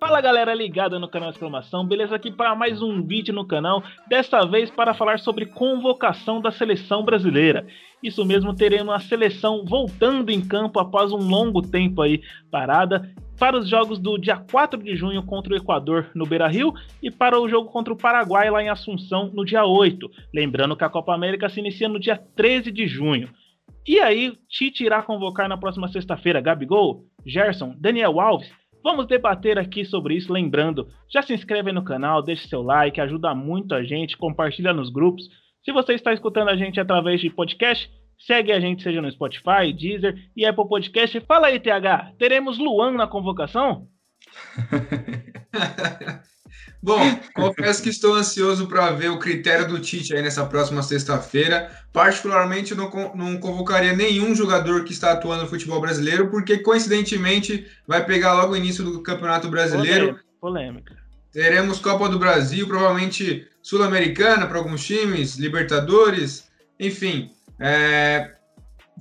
Fala galera ligada no canal Exclamação, beleza? Aqui para mais um vídeo no canal, desta vez para falar sobre convocação da seleção brasileira. Isso mesmo, teremos a seleção voltando em campo após um longo tempo aí parada para os jogos do dia 4 de junho contra o Equador no Beira-Rio e para o jogo contra o Paraguai lá em Assunção no dia 8. Lembrando que a Copa América se inicia no dia 13 de junho. E aí, Tite irá convocar na próxima sexta-feira Gabigol, Gerson, Daniel Alves Vamos debater aqui sobre isso, lembrando, já se inscreve no canal, deixe seu like, ajuda muito a gente, compartilha nos grupos. Se você está escutando a gente através de podcast, segue a gente seja no Spotify, Deezer e Apple Podcast. Fala aí, TH, teremos Luan na convocação? Bom, confesso que estou ansioso para ver o critério do Tite aí nessa próxima sexta-feira. Particularmente, não, não convocaria nenhum jogador que está atuando no futebol brasileiro, porque coincidentemente vai pegar logo o início do Campeonato Brasileiro. Polêmica. Teremos Copa do Brasil, provavelmente Sul-Americana para alguns times, Libertadores, enfim. É,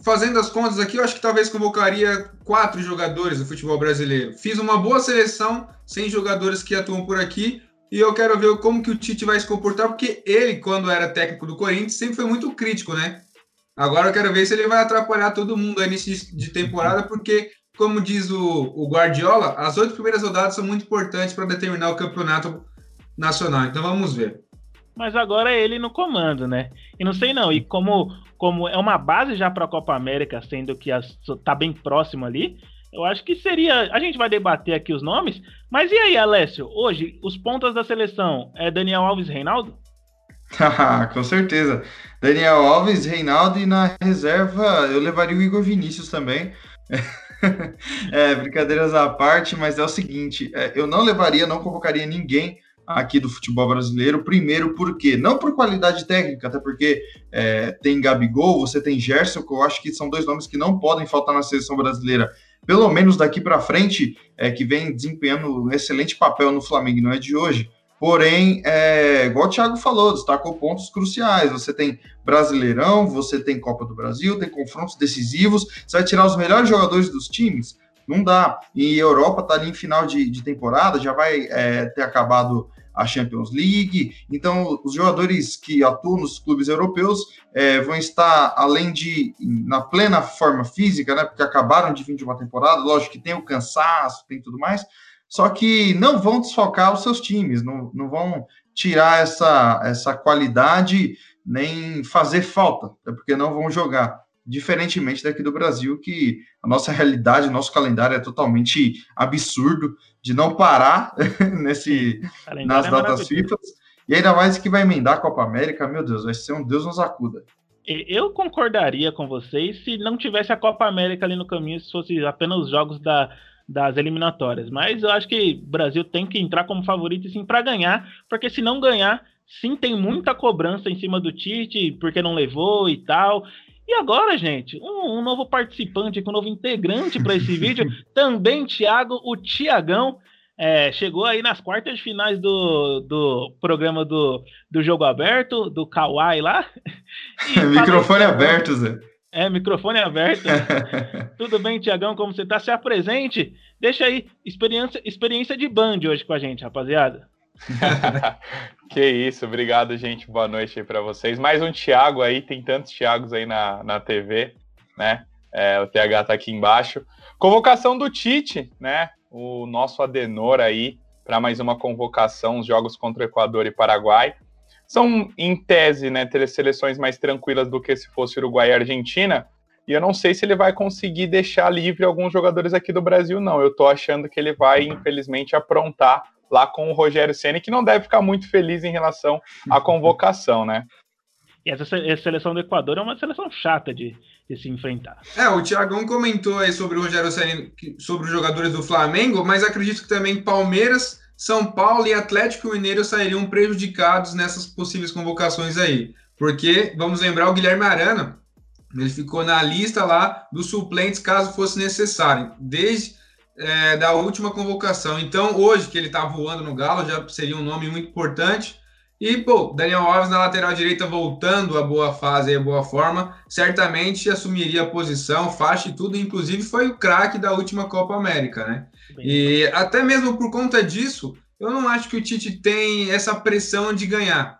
fazendo as contas aqui, eu acho que talvez convocaria quatro jogadores do futebol brasileiro. Fiz uma boa seleção, sem jogadores que atuam por aqui, e eu quero ver como que o Tite vai se comportar, porque ele, quando era técnico do Corinthians, sempre foi muito crítico, né? Agora eu quero ver se ele vai atrapalhar todo mundo aí início de temporada, porque, como diz o, o Guardiola, as oito primeiras rodadas são muito importantes para determinar o campeonato nacional. Então vamos ver mas agora é ele no comando, né? E não sei não, e como, como é uma base já para a Copa América, sendo que está bem próximo ali, eu acho que seria. A gente vai debater aqui os nomes, mas e aí, Alessio? Hoje, os pontos da seleção é Daniel Alves e Reinaldo? Com certeza. Daniel Alves, Reinaldo e na reserva eu levaria o Igor Vinícius também. é, brincadeiras à parte, mas é o seguinte: é, eu não levaria, não convocaria ninguém aqui do futebol brasileiro. Primeiro, porque não por qualidade técnica, até porque é, tem Gabigol, você tem Gerson, que eu acho que são dois nomes que não podem faltar na seleção brasileira. Pelo menos daqui para frente, é, que vem desempenhando um excelente papel no Flamengo, não é de hoje. Porém, é, igual o Thiago falou, destacou pontos cruciais. Você tem Brasileirão, você tem Copa do Brasil, tem confrontos decisivos. Você vai tirar os melhores jogadores dos times? Não dá. E Europa está ali em final de, de temporada, já vai é, ter acabado a Champions League. Então, os jogadores que atuam nos clubes europeus é, vão estar, além de na plena forma física, né? Porque acabaram de vir de uma temporada, lógico que tem o cansaço, tem tudo mais, só que não vão desfocar os seus times, não, não vão tirar essa, essa qualidade nem fazer falta, é porque não vão jogar diferentemente daqui do Brasil, que a nossa realidade, nosso calendário é totalmente absurdo de não parar nesse nas é datas FIFA. E ainda mais que vai emendar a Copa América, meu Deus, vai ser um Deus nos acuda. Eu concordaria com vocês se não tivesse a Copa América ali no caminho, se fosse apenas os jogos da, das eliminatórias. Mas eu acho que o Brasil tem que entrar como favorito sim para ganhar, porque se não ganhar, sim tem muita cobrança em cima do Tite, porque não levou e tal. E agora, gente, um, um novo participante, um novo integrante para esse vídeo, também Thiago, o Tiagão, é, chegou aí nas quartas de finais do, do programa do, do Jogo Aberto, do Kawaii lá. microfone aberto, Zé. É, microfone aberto. Tudo bem, Tiagão, como você está? Se apresente. Deixa aí, experiência, experiência de band hoje com a gente, rapaziada. que isso, obrigado, gente. Boa noite aí para vocês. Mais um Thiago aí, tem tantos Thiagos aí na, na TV, né? É, o TH tá aqui embaixo. Convocação do Tite, né? O nosso Adenor aí para mais uma convocação, os jogos contra o Equador e Paraguai. São, em tese, né, ter seleções mais tranquilas do que se fosse Uruguai e Argentina. E eu não sei se ele vai conseguir deixar livre alguns jogadores aqui do Brasil, não. Eu tô achando que ele vai, infelizmente, aprontar lá com o Rogério Ceni, que não deve ficar muito feliz em relação à convocação, né? E essa seleção do Equador é uma seleção chata de, de se enfrentar. É, o Thiagão comentou aí sobre o Rogério Ceni, sobre os jogadores do Flamengo, mas acredito que também Palmeiras, São Paulo e Atlético Mineiro sairiam prejudicados nessas possíveis convocações aí. Porque, vamos lembrar, o Guilherme Arana, ele ficou na lista lá dos suplentes caso fosse necessário. Desde é, da última convocação. Então, hoje que ele está voando no Galo, já seria um nome muito importante. E, pô, Daniel Alves na lateral direita voltando à boa fase e à boa forma, certamente assumiria a posição, faixa e tudo, inclusive foi o craque da última Copa América, né? Bem, e até mesmo por conta disso, eu não acho que o Tite tem essa pressão de ganhar,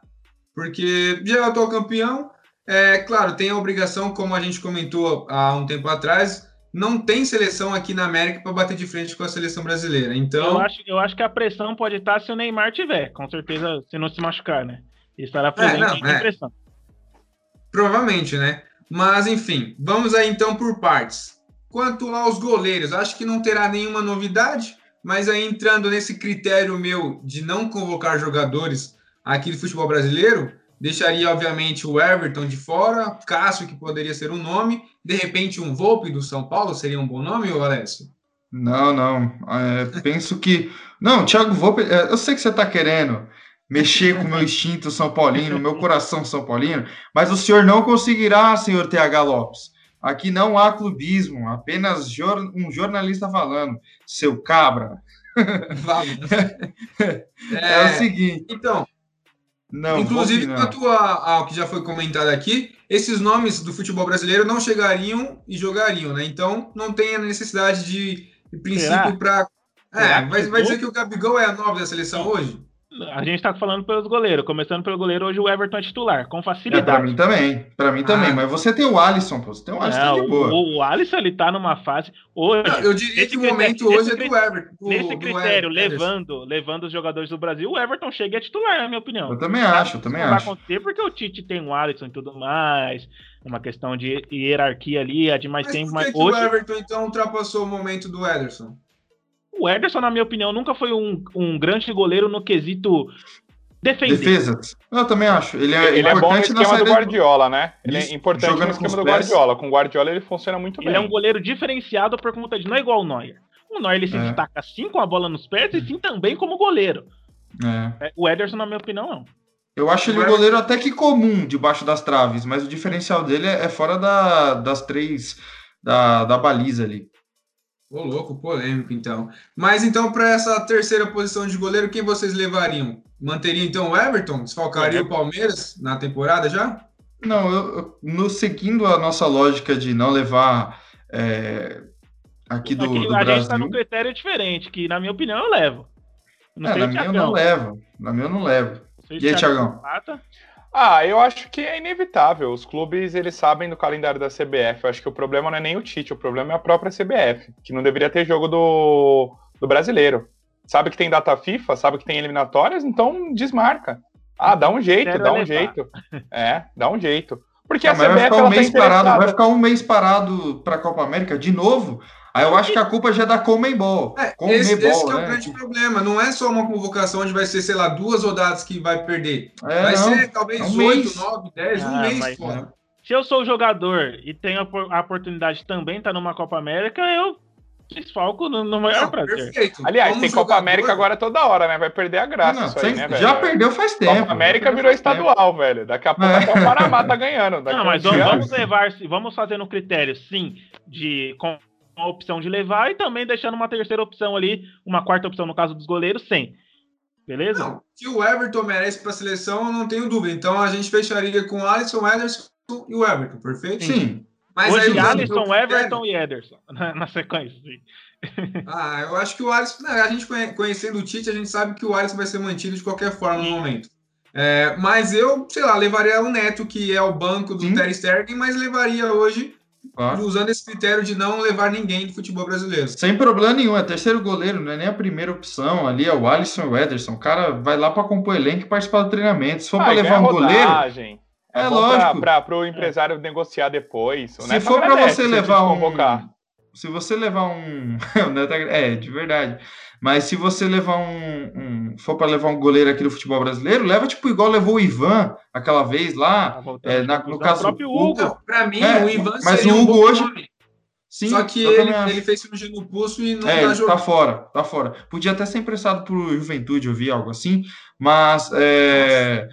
porque já é o atual campeão, é claro, tem a obrigação, como a gente comentou há um tempo atrás, não tem seleção aqui na América para bater de frente com a seleção brasileira. Então, eu acho, eu acho que a pressão pode estar se o Neymar tiver, com certeza, se não se machucar, né? Estará presente é, não, é. pressão. Provavelmente, né? Mas enfim, vamos aí então por partes. Quanto aos goleiros, acho que não terá nenhuma novidade, mas aí entrando nesse critério meu de não convocar jogadores aqui do futebol brasileiro, Deixaria, obviamente, o Everton de fora, Cássio, que poderia ser um nome, de repente um Volpe do São Paulo seria um bom nome, ou Alessio? Não, não. É, penso que. Não, Thiago Volpe, é, eu sei que você está querendo mexer com o meu instinto São Paulino, meu coração São Paulino, mas o senhor não conseguirá, senhor TH Lopes. Aqui não há clubismo, apenas jor um jornalista falando, seu cabra. é, é, o seguinte. Então, não, Inclusive, quanto ao que já foi comentado aqui, esses nomes do futebol brasileiro não chegariam e jogariam, né? Então não tem a necessidade de, de princípio para. É, vai, vai dizer que o Gabigol é a nova da seleção hoje? A gente tá falando pelos goleiros. Começando pelo goleiro, hoje o Everton é titular, com facilidade. É, pra mim também. Pra mim também. Ah. Mas você tem o Alisson, pô. Você tem o Alisson tá de boa. O, o Alisson, ele tá numa fase. Hoje, Não, eu diria que o momento hoje é do Everton. Do, nesse critério, do levando, levando os jogadores do Brasil, o Everton chega a titular, na minha opinião. Eu também acho, eu também não acho. Vai acontecer porque o Tite tem o Alisson e tudo mais. Uma questão de hierarquia ali, é de mais mas tempo. Por que, mas que hoje... o Everton, então, ultrapassou o momento do Ederson? O Ederson, na minha opinião, nunca foi um, um grande goleiro no quesito defender. Defesa. Eu também acho. Ele é, ele é bom no esquema do Guardiola, né? Ele é importante Jogando no esquema do Guardiola. Com o Guardiola ele funciona muito ele bem. Ele é um goleiro diferenciado por conta de não é igual o Neuer. O Neuer ele se é. destaca sim com a bola nos pés e sim também como goleiro. É. é o Ederson, na minha opinião, não. Eu acho ele goleiro até que comum debaixo das traves, mas o diferencial dele é fora da, das três da, da baliza ali. Ô, louco, polêmico, então. Mas então, para essa terceira posição de goleiro, quem vocês levariam? Manteria então o Everton? Desfalcaria é. o Palmeiras na temporada já? Não, eu, eu, no, seguindo a nossa lógica de não levar é, aqui do, aqui, do a Brasil... gente está num critério diferente, que na minha opinião eu levo. Não é, na minha eu não levo. Na minha eu não levo. E aí, Thiagão? Ah, eu acho que é inevitável. Os clubes, eles sabem do calendário da CBF. Eu acho que o problema não é nem o Tite, o problema é a própria CBF, que não deveria ter jogo do, do brasileiro. Sabe que tem data FIFA, sabe que tem eliminatórias, então desmarca. Ah, dá um jeito, dá um jeito. É, dá um jeito. Porque a CBF vai ficar um ela mês tá parado, vai ficar um mês parado para a Copa América de novo. Aí eu acho que a culpa já é da Comembol. É, Comembol, esse, esse né? é o né? grande problema. Não é só uma convocação onde vai ser, sei lá, duas rodadas que vai perder. É, vai não. ser talvez é um 8, 9, 10, ah, um mês, porra. Se eu sou jogador e tenho a oportunidade também estar tá numa Copa América, eu desfalco no, no maior não, prazer. Perfeito. Aliás, Como tem jogador... Copa América agora toda hora, né? Vai perder a graça não, isso aí, né, velho? Já perdeu faz tempo. Copa América virou estadual, tempo. velho. Daqui a pouco é. até o Paraná tá ganhando. Daqui não, mas um vamos levar, vamos fazer no critério, sim, de uma opção de levar e também deixando uma terceira opção ali, uma quarta opção no caso dos goleiros, sem. Beleza? Não, que o Everton merece para a seleção, eu não tenho dúvida. Então a gente fecharia com Alisson, Ederson e o Everton, perfeito? Sim. Mas Hoje, aí, Alisson, Everton e Ederson, na, sequência. Sim. Ah, eu acho que o Alisson, né, a gente conhecendo o Tite, a gente sabe que o Alisson vai ser mantido de qualquer forma no momento. É, mas eu, sei lá, levaria o Neto, que é o banco do Sim. Ter Stegen, mas levaria hoje Claro. Usando esse critério de não levar ninguém do futebol brasileiro. Sem problema nenhum, é terceiro goleiro, não é nem a primeira opção. Ali é o Alisson e o Ederson. O cara vai lá para compor elenco e participar do treinamento. Se for ah, para levar um goleiro. É, é lógico. Para o empresário negociar depois. Se for para você levar um. Se você levar um. é, de verdade. Mas se você levar um, um for para levar um goleiro aqui no futebol brasileiro, leva tipo igual levou o Ivan aquela vez lá. Ah, é, na, no caso, o próprio Hugo. Para mim, é, o Ivan mas o Hugo um hoje. Sim, Só que ele, ele fez cirurgia no pulso e não é, tá jogando. Tá fora, tá fora. Podia até ser emprestado pro Juventude, eu vi algo assim, mas é,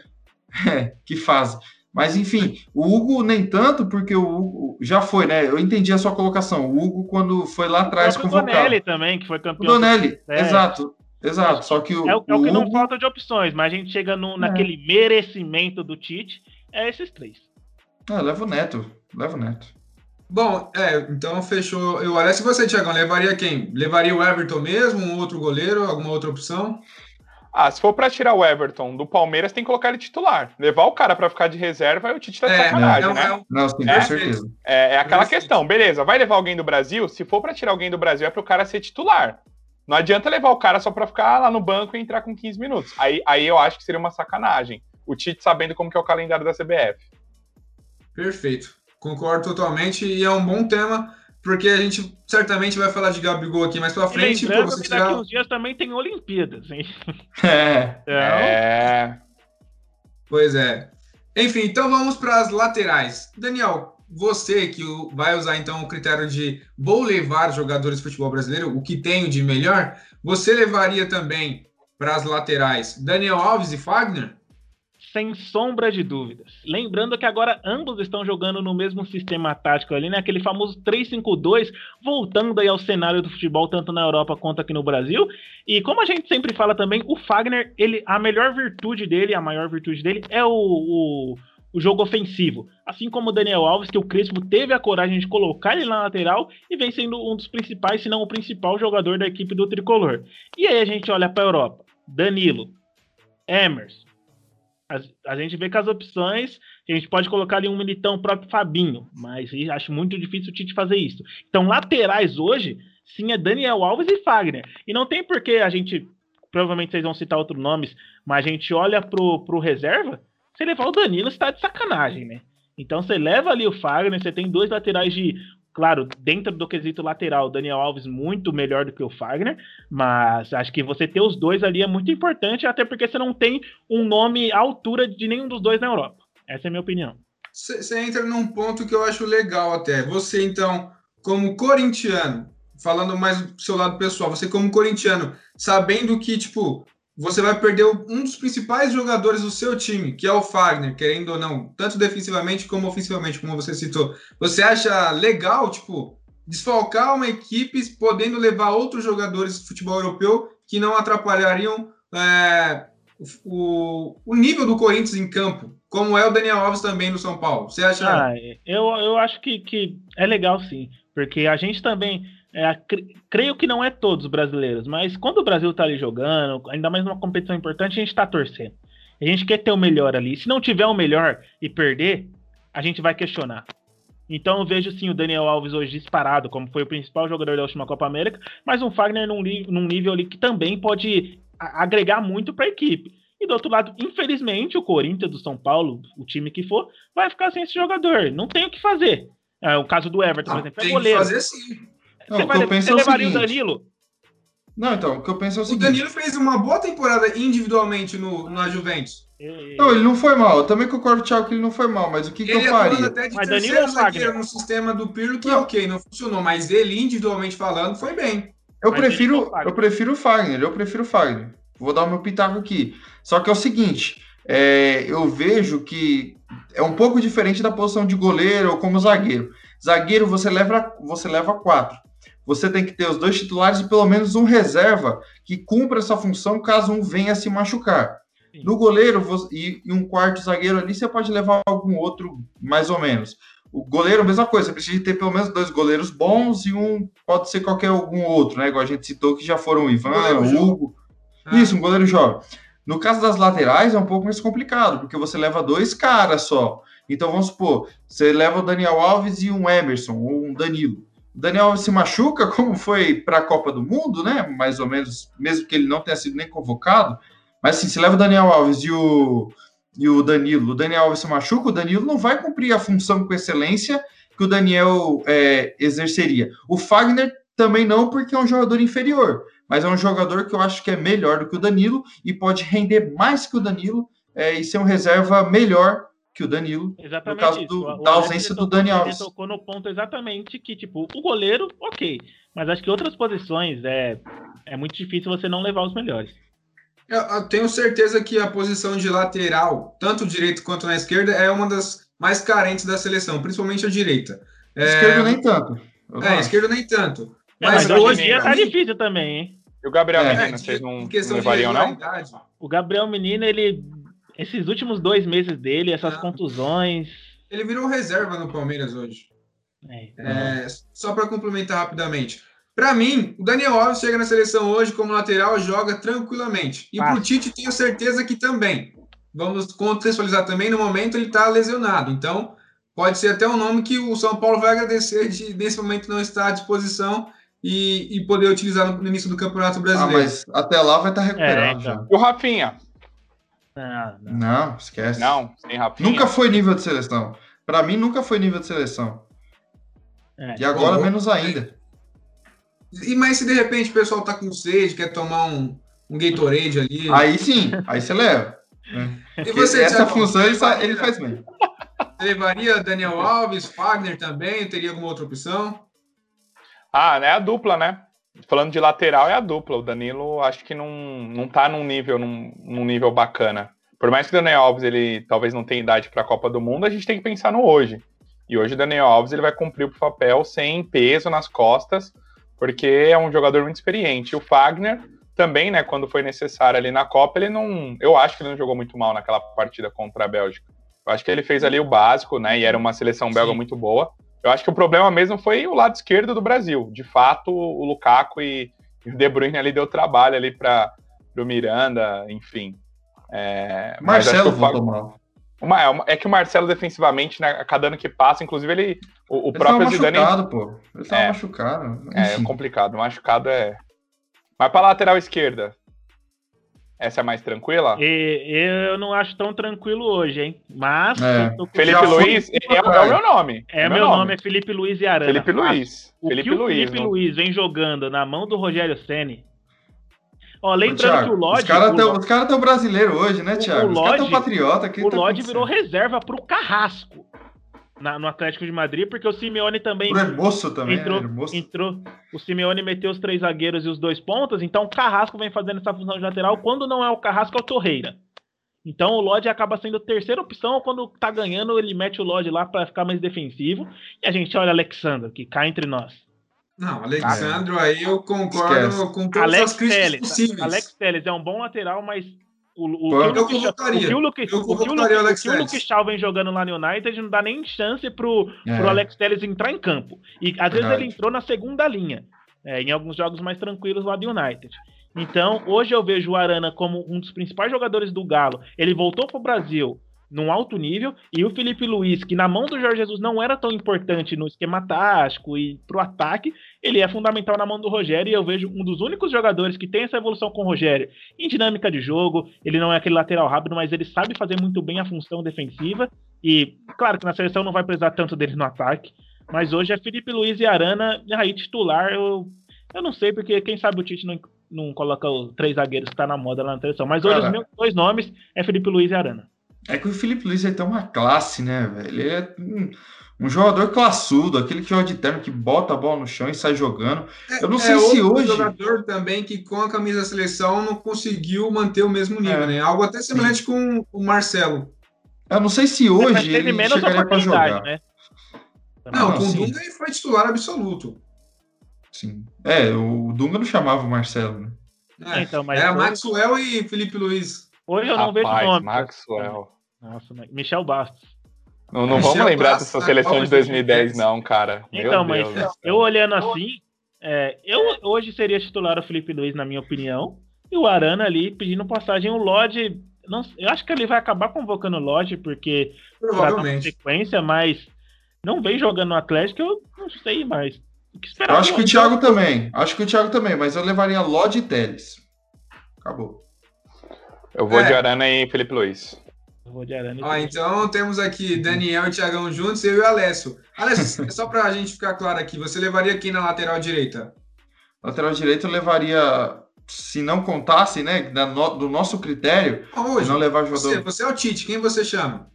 é que fase. Mas enfim, o Hugo nem tanto, porque o Hugo já foi, né? Eu entendi a sua colocação. O Hugo, quando foi lá atrás convocado. O Donelli também, que foi campeão. O Donelli, é. exato. Exato, só que o. É, o, é o que o não Hugo- falta de opções, mas a gente chega no, naquele merecimento do Tite, é esses três. Ah, leva o Neto. Leva o Neto. Bom, é, então fechou. Eu olha se você, Tiagão, levaria quem? Levaria o Everton mesmo, um outro goleiro, alguma outra opção? Ah, se for pra tirar o Everton do Palmeiras, tem que colocar ele titular. Levar o cara pra ficar de reserva, aí o Tite tá de sacanagem, é, né? é um- Não, sim, É, com certeza. É, é aquela questão, beleza, vai levar alguém do Brasil? Se for pra tirar alguém do Brasil, é pro cara ser titular. Não adianta levar o cara só pra ficar lá no banco e entrar com 15 minutos. Aí, aí eu acho que seria uma sacanagem. O Tite sabendo como que é o calendário da CBF. Perfeito. Concordo totalmente e é um bom tema, porque a gente certamente vai falar de Gabigol aqui mais pra E frente. Pô, lembrando você que daqui tirar... uns dias também tem Olimpíadas, hein? É. Então, É. Pois é. Enfim, então vamos para as laterais. Daniel, você que vai usar então o critério de vou levar jogadores de futebol brasileiro, o que tenho de melhor, você levaria também para as laterais Daniel Alves e Fagner? Sem sombra de dúvidas. Lembrando que agora ambos estão jogando no mesmo sistema tático ali, né? Aquele famoso 3-5-2, voltando aí ao cenário do futebol, tanto na Europa quanto aqui no Brasil. E como a gente sempre fala também, o Fagner, ele, a melhor virtude dele, a maior virtude dele, é o, o, o jogo ofensivo. Assim como o Daniel Alves, que o Crespo teve a coragem de colocar ele na lateral e vem sendo um dos principais, se não o principal jogador da equipe do Tricolor. E aí a gente olha para a Europa. Danilo, Emerson, a, a gente vê que as opções, a gente pode colocar ali um militão próprio Fabinho, mas acho muito difícil o Tite fazer isso. Então, laterais hoje, sim, é Daniel Alves e Fagner. E não tem por que a gente, provavelmente vocês vão citar outros nomes, mas a gente olha pro, pro reserva, você levar o Danilo, você tá de sacanagem, né? Então você leva ali o Fagner, você tem dois laterais de. Claro, dentro do quesito lateral, Daniel Alves muito melhor do que o Fagner, mas acho que você ter os dois ali é muito importante, até porque você não tem um nome à altura de nenhum dos dois na Europa. Essa é a minha opinião. Você entra num ponto que eu acho legal até. Você, então, como corintiano, falando mais do seu lado pessoal, você como corintiano, sabendo que, tipo, você vai perder um dos principais jogadores do seu time, que é o Fagner, querendo ou não, tanto defensivamente como ofensivamente, como você citou. Você acha legal, tipo, desfalcar uma equipe podendo levar outros jogadores de futebol europeu que não atrapalhariam é, o, o nível do Corinthians em campo, como é o Daniel Alves também no São Paulo? Você acha? Ah, eu, eu acho que, que é legal sim, porque a gente também. É, cre- creio que não é todos os brasileiros, mas quando o Brasil tá ali jogando, ainda mais numa competição importante, a gente tá torcendo. A gente quer ter o melhor ali. Se não tiver o melhor e perder, a gente vai questionar. Então eu vejo sim o Daniel Alves hoje disparado, como foi o principal jogador da última Copa América, mas um Fagner num, num nível ali que também pode agregar muito para a equipe. E do outro lado, infelizmente, o Corinthians do São Paulo, o time que for, vai ficar sem esse jogador. Não tem o que fazer. É, o caso do Everton, por Ah, exemplo, é tem que goleiro. fazer sim. Não, Você, o vai, que eu penso você é o levaria o. Danilo? Não, então, o que eu penso é o O seguinte. Danilo fez uma boa temporada individualmente no, na Juventus. Não, ele não foi mal. Eu também concordo, Thiago, que ele não foi mal, mas o que, que Ele eu atuando faria? até de Mas Danilo ou Fagner? zagueiro no sistema do Pirlo, que Não. ok, não funcionou, mas ele, individualmente falando, foi bem. Eu Mas prefiro, eu prefiro o Fagner, eu prefiro o Fagner. Vou dar o meu pitaco aqui. Só que é o seguinte, é, eu vejo que é um pouco diferente da posição de goleiro ou como zagueiro. Zagueiro você leva, você leva quatro. Você tem que ter os dois titulares e pelo menos um reserva que cumpra essa função caso um venha se machucar. Sim. No goleiro e, e um quarto zagueiro ali, você pode levar algum outro mais ou menos. O goleiro, mesma coisa, você precisa ter pelo menos dois goleiros bons e um pode ser qualquer algum outro, né? Igual a gente citou que já foram o Ivan, o. Hugo. Ah, Isso, um goleiro jovem. No caso das laterais é um pouco mais complicado, porque você leva dois caras só. Então vamos supor, você leva o Daniel Alves e um Emerson, ou um Danilo. Daniel Alves se machuca, como foi para a Copa do Mundo, né? Mais ou menos, mesmo que ele não tenha sido nem convocado. Mas assim, se leva o Daniel Alves e o, e o Danilo, o Daniel Alves se machuca, o Danilo não vai cumprir a função com excelência que o Daniel é, exerceria. O Fagner também não, porque é um jogador inferior, mas é um jogador que eu acho que é melhor do que o Danilo e pode render mais que o Danilo é, e ser um reserva melhor que o Danilo. Exatamente caso isso. do- O- da ausência ele do tocou- Dani ele Alves. tocou no ponto exatamente que, tipo, o goleiro, ok. Mas acho que outras posições é, é muito difícil você não levar os melhores. Eu, eu tenho certeza que a posição de lateral, tanto direito quanto na esquerda, é uma das mais carentes da seleção, principalmente a direita. É, Esquerdo nem tanto. É, acho. esquerda nem tanto. É, Mas mas, hoje em dia tá mim- difícil também, hein? E o Gabriel É, Menino, vocês não, não levariam, não? O Gabriel Menino, ele. Esses últimos dois meses dele, essas Ah. contusões. Ele virou reserva no Palmeiras hoje. é, É, só para complementar rapidamente. Para mim, o Daniel Alves chega na seleção hoje como lateral, joga tranquilamente. E Fácil. pro Tite tenho certeza que também. Vamos contextualizar também, no momento ele está lesionado. Então, pode ser até um nome que o São Paulo vai agradecer de nesse momento não estar à disposição e, e poder utilizar no, no início do Campeonato Ah, Brasileiro. mas até lá vai estar recuperado É, já. então. E o Rafinha? Não, não. Não, esquece. Não, sem Rafinha. Nunca foi nível de seleção. Pra mim, nunca foi nível de seleção. É. E agora, Bom, menos ainda. E mas se de repente o pessoal tá com sede, quer tomar um, um Gatorade ali. Aí sim, aí você leva. né? e você, Essa Thiago, função ele, levaria- ele faz bem. Você levaria Daniel Alves, Fagner também? Teria alguma outra opção? Ah, né? A dupla, né? Falando de lateral, é a dupla. O Danilo acho que não, não tá num nível, num, num nível bacana. Por mais que o Daniel Alves ele talvez não tenha idade para a Copa do Mundo, a gente tem que pensar no hoje. E hoje o Daniel Alves ele vai cumprir o papel sem peso nas costas, porque é um jogador muito experiente. E o Fagner também, né, quando foi necessário ali na Copa, ele não, eu acho que ele não jogou muito mal naquela partida contra a Bélgica. Eu acho que ele fez ali o básico, né, e era uma seleção belga Sim. muito boa. Eu acho que o problema mesmo foi o lado esquerdo do Brasil. De fato, o Lukaku e, e o De Bruyne ali deu trabalho ali para o Miranda, enfim. É, Marcelo voltou mal. uma- é é que o Marcelo defensivamente, né, a cada ano que passa, inclusive ele, o, o Ele tava próprio Zidane machucado, pô. Ele tava É. machucado. é Enfim. complicado, machucado é. Mas para lateral esquerda, essa é mais tranquila? E- eu não acho tão tranquilo hoje, hein? Mas. É. eu tô com- Felipe Luiz é, pro é o Caio. meu nome. É, meu nome. é Felipe Luiz e Arana. Felipe. Luiz. O Felipe que o Luiz. Felipe não- Luiz vem jogando na mão do Rogério Ceni. Ó, lembrando Thiago, que o Lodge. Os caras o tão, Lo- os cara brasileiro hoje, né, O- Thiago? o os caras tão Lodge- patriota. que o tá Lodge virou reserva pro Carrasco na- no Atlético de Madrid, porque o Simeone também Pro Hermoso também. entrou, né, Hermoso. entrou. O Simeone meteu os três zagueiros e os dois pontas, então o Carrasco vem fazendo essa função de lateral. Quando não é o Carrasco, é o Torreira. Então o Lodge acaba sendo a terceira opção. Quando tá ganhando, ele mete o Lodge lá para ficar mais defensivo. E a gente olha Alexandre, que cai entre nós. Não, Alexandro, aí eu concordo Esquece. com todas Alex as críticas Telles. possíveis. Alex Telles é um bom lateral, mas o, o, Pô, que o eu convocaria. o que o Luke- Eu o que o convocaria Luke- o Alex o que o Luke vem jogando lá no United não dá nem chance pro, É. pro Alex Telles entrar em campo. E às vezes ele entrou na segunda linha, é, em alguns jogos mais tranquilos lá do United. Então, hoje eu vejo o Arana como um dos principais jogadores do Galo. Ele voltou pro Brasil num alto nível, e o Felipe Luiz, que na mão do Jorge Jesus não era tão importante no esquema tático e pro ataque, ele é fundamental na mão do Rogério, e eu vejo um dos únicos jogadores que tem essa evolução com o Rogério em dinâmica de jogo. Ele não é aquele lateral rápido, mas ele sabe fazer muito bem a função defensiva. E, claro que na seleção não vai precisar tanto dele no ataque, mas hoje é Felipe Luiz e Arana, e aí titular, eu, eu não sei, porque quem sabe o Tite não, não coloca os três zagueiros que tá na moda lá na seleção. Mas hoje os meus dois nomes é Felipe Luiz e Arana. É que o Felipe Luiz ele tem uma classe, né, velho? Ele é um, um jogador classudo, aquele que joga de terno, que bota a bola no chão e sai jogando. Eu não sei é se outro hoje- jogador também que com a camisa da seleção não conseguiu manter o mesmo nível, É. né? Algo até semelhante com o Marcelo. Eu não sei se hoje teve ele menos chegaria pra jogar. né? Não, Não, com o sim. Dunga ele foi titular absoluto. Sim. É, o Dunga não chamava o Marcelo, né? É, Então, mas Era hoje- Maxwell e Felipe Luiz. Hoje eu não vejo Rapaz, nome. Maxwell. Nossa, mas- Michel Bastos. Não, não Michel vamos lembrar dessa seleção de de 2010, 2010. não, cara. Meu Então, mas Deus do céu. eu olhando assim, é, eu hoje seria titular o Felipe Luiz, na minha opinião, e o Arana ali pedindo passagem. O Lodge, não, eu acho que ele vai acabar convocando o Lodge, porque Provavelmente. sequência, mas não vem jogando no Atlético, eu não sei mais. O que esperar Eu acho que o Thiago também. Acho que o Thiago também, mas eu levaria Lodge e Teles. Acabou. Eu vou É. de Arana e Felipe Luiz. Eu vou de Arana e Ó, Felipe. então temos aqui Daniel e Thiagão juntos, eu e o Alessio. Alessio, só pra gente ficar claro aqui, você levaria quem na lateral direita? Lateral direito eu levaria, se não contasse, né, da no- do nosso critério, Ah, Hoje, não levar você, jogador. você é o Tite, quem você chama?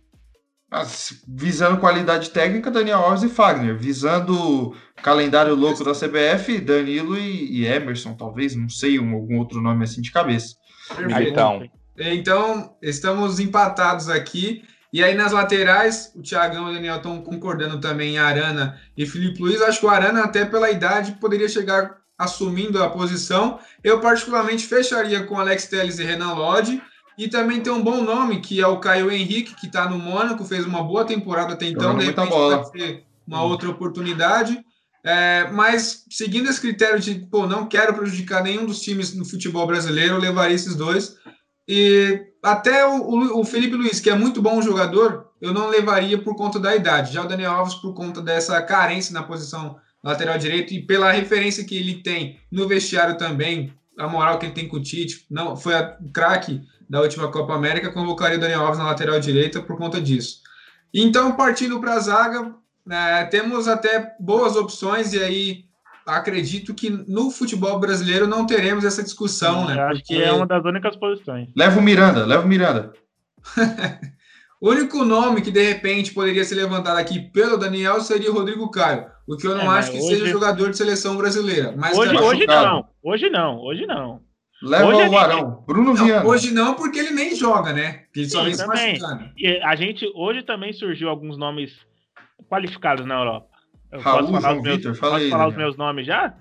Ah, se- visando qualidade técnica, Daniel Alves e Fagner. Visando calendário louco da CBF, Danilo e, e Emerson, talvez, não sei, um, algum outro nome assim de cabeça. Perfeito. Então. Então, estamos empatados aqui. E aí nas laterais, o Thiagão e o Daniel estão concordando também em Arana e Felipe Luiz. Acho que o Arana, até pela idade, poderia chegar assumindo a posição. Eu, particularmente, fecharia com Alex Telles e Renan Lodge. E também tem um bom nome, que é o Caio Henrique, que está no Mônaco, fez uma boa temporada até então, de repente pode ser uma outra oportunidade. É, mas seguindo esse critério de, pô, não quero prejudicar nenhum dos times no futebol brasileiro, eu levaria esses dois. E até o, o, Felipe Luiz, que é muito bom jogador, eu não levaria por conta da idade. Já o Daniel Alves, por conta dessa carência na posição lateral direito e pela referência que ele tem no vestiário também, a moral que ele tem com o Tite, não foi o craque da última Copa América, convocaria o Daniel Alves na lateral direita por conta disso. Então, partindo para a zaga, é, temos até boas opções e aí acredito que no futebol brasileiro não teremos essa discussão, Sim, né? Acho Porque... que é uma das únicas posições. Leva o Miranda, leva o Miranda. o único nome que de repente poderia ser levantado aqui pelo Daniel seria o Rodrigo Caio, o que eu não é, acho que hoje... seja jogador de seleção brasileira. Mas hoje, hoje não, hoje não, hoje não. Leva hoje o Arão, gente... Bruno não, Viana. Hoje não, porque ele nem joga, né? Ele só vem se machucando. E a gente hoje também surgiu alguns nomes qualificados na Europa. Eu Raul, posso falar, João meus, Victor, posso aí, falar os meus nomes já?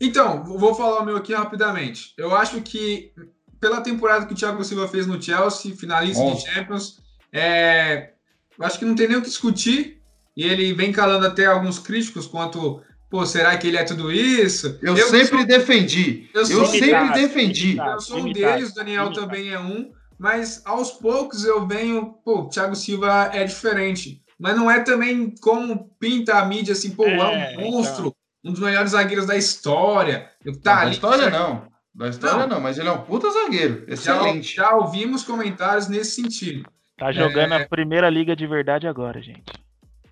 Então, vou falar o meu aqui rapidamente. Eu acho que pela temporada que o Thiago Silva fez no Chelsea, finalista de Champions, é, acho que não tem nem o que discutir. E ele vem calando até alguns críticos quanto, pô, será que ele é tudo isso? Eu, eu sempre sou, defendi. Eu, eu sempre defendi. Eu sou um deles, o Daniel também é um. Mas aos poucos eu venho, pô, o Thiago Silva é diferente mas não é também como pinta a mídia assim, pô, é, é um então. monstro, então... um dos melhores zagueiros da história. Tá não, ali, da história não. Da história não. não. mas ele é um puta zagueiro. Excelente. Já, já ouvimos comentários nesse sentido. Tá jogando é... a primeira liga de verdade agora, gente.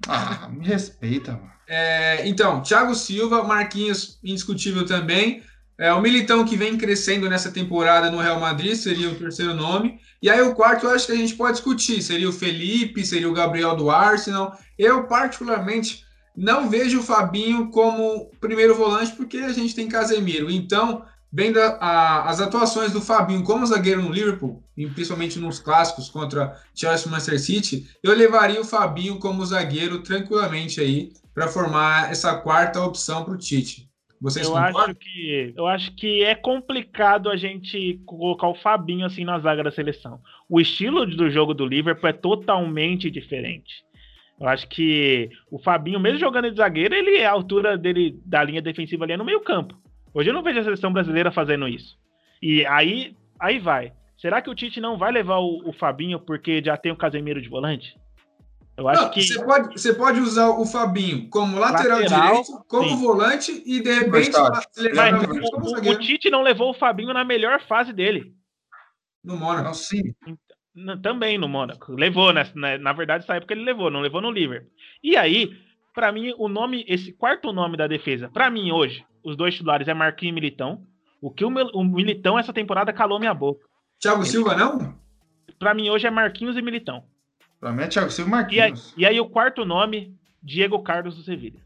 Ah, me respeita, mano. É, então, Thiago Silva, Marquinhos, indiscutível também. É, o Militão que vem crescendo nessa temporada no Real Madrid seria o terceiro nome. E aí o quarto eu acho que a gente pode discutir. Seria o Felipe, seria o Gabriel do Arsenal. Eu, particularmente, não vejo o Fabinho como primeiro volante, porque a gente tem Casemiro. Então, vendo a, as atuações do Fabinho como zagueiro no Liverpool, principalmente nos clássicos contra Chelsea e Manchester City, eu levaria o Fabinho como zagueiro tranquilamente aí para formar essa quarta opção para o Tite. Vocês eu concordam? acho que eu acho que é complicado a gente colocar o Fabinho assim na zaga da seleção. O estilo do jogo do Liverpool é totalmente diferente. Eu acho que o Fabinho, mesmo jogando de zagueiro, ele é a altura dele da linha defensiva ali é no meio-campo. Hoje eu não vejo a seleção brasileira fazendo isso. E aí, aí vai. Será que o Tite não vai levar o, o Fabinho porque já tem o Casemiro de volante? Eu acho não, que. Você pode, você pode usar o Fabinho como lateral, lateral direito, como sim. volante e de repente. Mas, o, o, o, Tite não levou o Fabinho na melhor fase dele. No Mônaco. Sim. Também no Mônaco. Levou, né? Na, na verdade, essa época ele levou, não levou no Liverpool. E aí, para mim, o nome, esse quarto nome da defesa, para mim hoje, os dois titulares é Marquinhos e Militão. O que o, o Militão essa temporada calou minha boca. Thiago Silva, não? Para mim hoje é Marquinhos e Militão. Pra mim é Thiago Silva e Marquinhos. E aí, e aí, o quarto nome, Diego Carlos do Sevilha.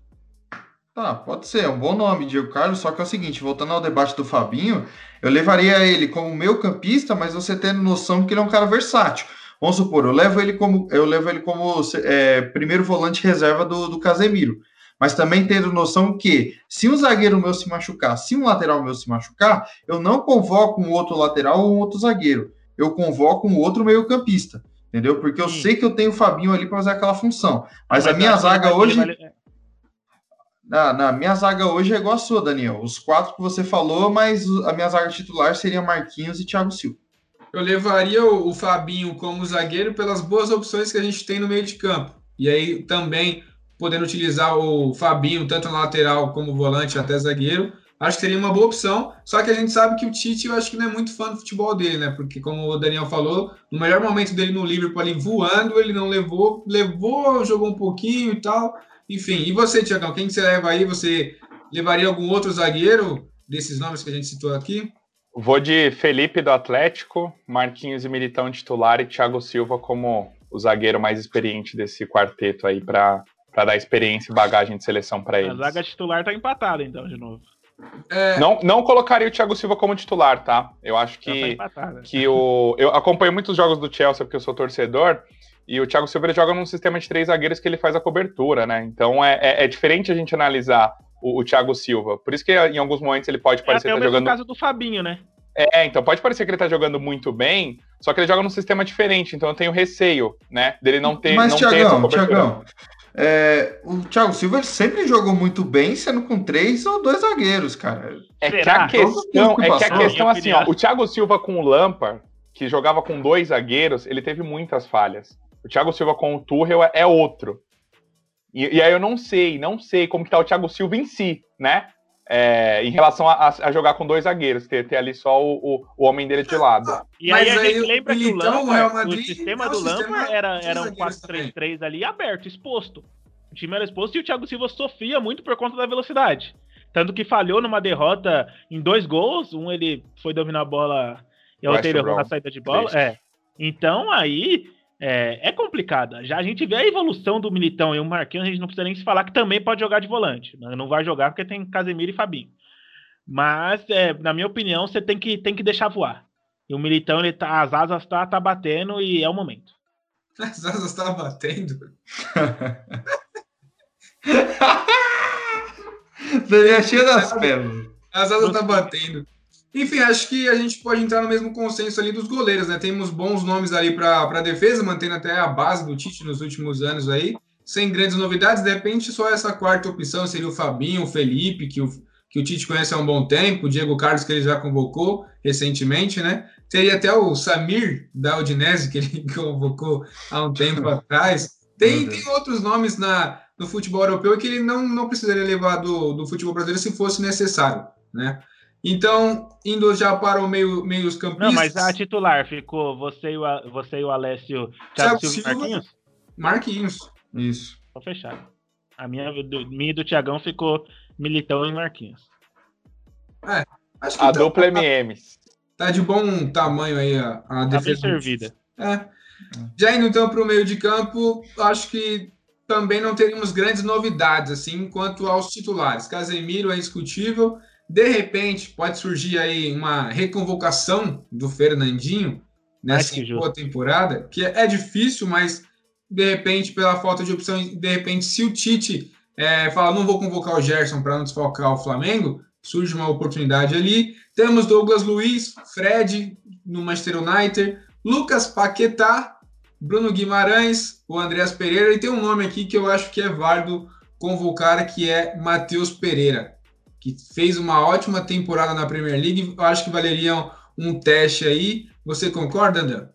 Tá, pode ser, é um bom nome, Diego Carlos, só que é o seguinte, voltando ao debate do Fabinho, eu levaria ele como meu campista, mas você tendo noção que ele é um cara versátil. Vamos supor, eu levo ele como eu levo ele como é, primeiro volante reserva do, do Casemiro. Mas também tendo noção que se um zagueiro meu se machucar, se um lateral meu se machucar, eu não convoco um outro lateral ou um outro zagueiro. Eu convoco um outro meio-campista entendeu? Porque eu Sim. sei que eu tenho o Fabinho ali para fazer aquela função. Mas, mas a minha zaga hoje. Vale... Na, na, minha zaga hoje é igual a sua, Daniel. Os quatro que você falou, mas a minha zaga titular seria Marquinhos e Thiago Silva. Eu levaria o, o Fabinho como zagueiro pelas boas opções que a gente tem no meio de campo. E aí também podendo utilizar o Fabinho tanto na lateral como volante até zagueiro acho que seria uma boa opção. Só que a gente sabe que o Tite, eu acho que não é muito fã do futebol dele, né? Porque, como o Daniel falou, no melhor momento dele no Liverpool ali voando, ele não levou, levou, jogou um pouquinho e tal. Enfim, e você, Tiagão, quem que você leva aí? Você levaria algum outro zagueiro desses nomes que a gente citou aqui? Vou de Felipe do Atlético, Marquinhos e Militão titular e Thiago Silva como o zagueiro mais experiente desse quarteto aí para dar experiência e bagagem de seleção para eles. A zaga titular tá empatada então de novo. É... Não, não colocaria o Thiago Silva como titular, tá? Eu acho que, tá que o. Eu acompanho muitos jogos do Chelsea porque eu sou torcedor. E o Thiago Silva joga num sistema de três zagueiros que ele faz a cobertura, né? Então é, é, é, diferente a gente analisar o, o Thiago Silva. Por isso que em alguns momentos ele pode parecer é, estar tá jogando. no caso do Fabinho, né? É, então pode parecer que ele tá jogando muito bem, só que ele joga num sistema diferente, então eu tenho receio, né? Dele não ter. Mas, não Thiagão, Thiagão, é, o Thiago Silva sempre jogou muito bem, sendo com três ou dois zagueiros, cara. É que a questão, é que a questão assim, ó, o Thiago Silva com o Lampard, que jogava com dois zagueiros, ele teve muitas falhas. O Thiago Silva com o Tuchel é outro. E, e aí eu não sei, não sei como que tá o Thiago Silva em si, né? É, em relação a, a, jogar com dois zagueiros, ter, ter ali só o, o, o, homem dele de lado. E aí Mas a gente lembra que o Lampard, Madrid, o sistema do Lampard era, era um 4-3-3 ali aberto, exposto. O time era exposto e o Thiago Silva sofria muito por conta da velocidade. Tanto que falhou numa derrota em dois gols. Um ele foi dominar a bola e a outra errou na saída de bola. É. Então aí é, é complicada. Já a gente vê a evolução do Militão e o Marquinhos, a gente não precisa nem se falar que também pode jogar de volante. Não vai jogar porque tem Casemiro e Fabinho. Mas, é, na minha opinião, você tem que, tem que deixar voar. E o Militão, ele tá, as asas tá, tá batendo e é o momento. As asas tá batendo? Seria cheio das pernas. As asas tá batendo. Enfim, acho que a gente pode entrar no mesmo consenso ali dos goleiros, né? Temos bons nomes ali para a defesa, mantendo até a base do Tite nos últimos anos aí, sem grandes novidades. De repente, só essa quarta opção seria o Fabinho, o Felipe, que o, que o Tite conhece há um bom tempo, o Diego Carlos, que ele já convocou recentemente, né? Teria até o Samir da Udinese, que ele convocou há um tempo atrás. Tem, tem outros nomes na, no futebol europeu que ele não, não precisaria levar do, do futebol brasileiro se fosse necessário, né? Então, indo já para o meio, meio os campistas. Não, mas a titular ficou você e o, você e o Alessio, Thiago, Thiago Silva, Marquinhos? Marquinhos. Isso. Tô fechado. A minha, do, minha e do Tiagão ficou Militão e Marquinhos. É, acho que a tá, dupla MM. Tá de bom tamanho aí a, a defesa. Tá bem servida. É. Já indo então para o meio de campo, acho que também não teríamos grandes novidades assim quanto aos titulares. Casemiro é indiscutível. De repente, pode surgir aí uma reconvocação do Fernandinho nessa boa temporada, que é, difícil, mas de repente, pela falta de opção, de repente, se o Tite é, fala, não vou convocar o Gerson para não desfocar o Flamengo, surge uma oportunidade ali. Temos Douglas Luiz, Fred no Manchester United, Lucas Paquetá, Bruno Guimarães, o Andreas Pereira, e tem um nome aqui que eu acho que é válido convocar, que é Matheus Pereira que fez uma ótima temporada na Premier League. Eu acho que valeria um teste aí. Você concorda, André?